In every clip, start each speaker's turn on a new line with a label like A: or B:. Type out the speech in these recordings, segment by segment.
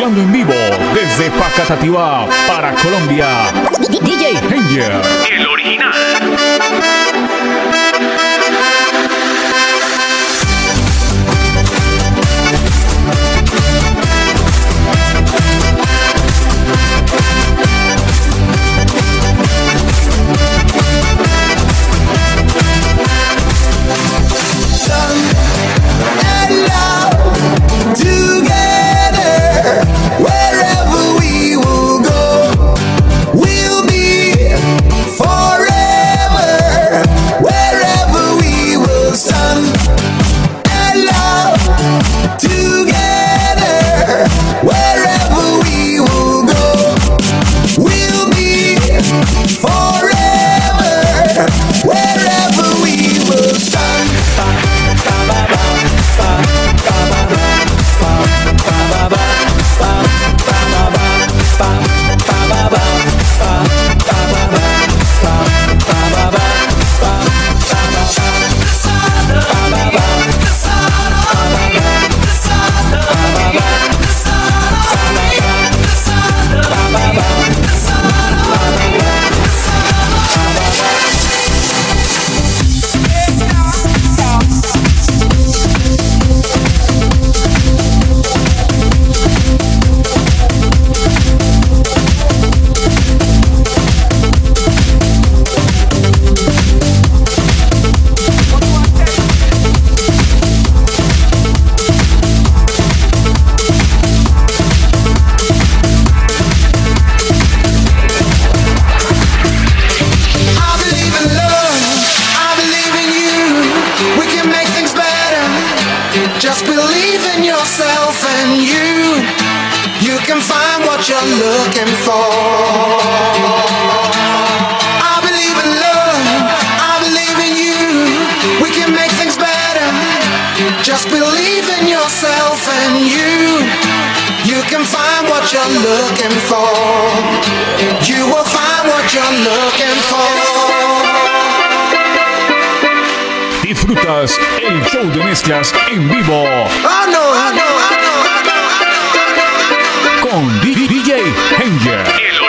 A: mezclando en vivo desde Pacatativá para Colombia. DJ Angel.
B: Just believe in yourself and you You can find what you're looking for. I believe in love, I believe in you. We can make things better. Just believe in yourself and you You can find what you're looking for. You will find what you're looking for.
A: disfrutas el show de mezclas en vivo.
B: ¡Ah, no! ¡Ah, no! ¡Ah, no! ¡Ah, no! ¡Ah, no! ¡Ah,
A: no! Con DJ Henger.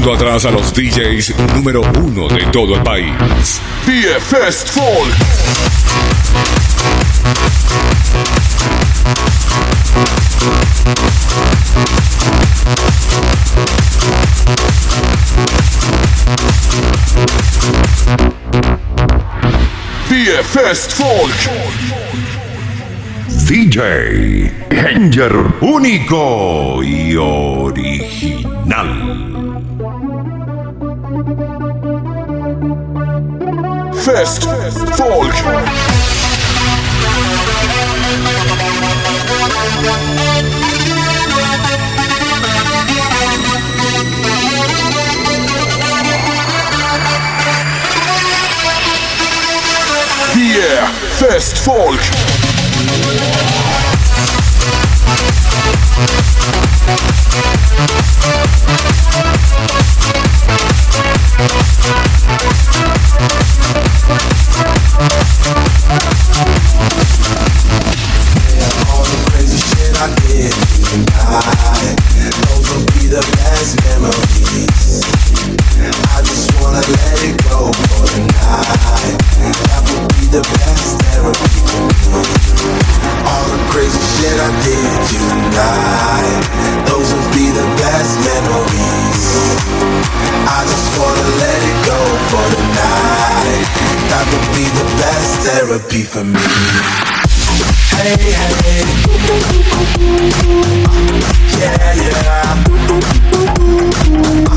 C: Atrás a los DJs número uno de todo el país.
D: BFest Folk. BFest Folk.
E: DJ Ranger único y original.
D: Fest Folk. Yeah, Fest Folk. Thank you.
F: Therapy for me. Hey, hey. Yeah, yeah.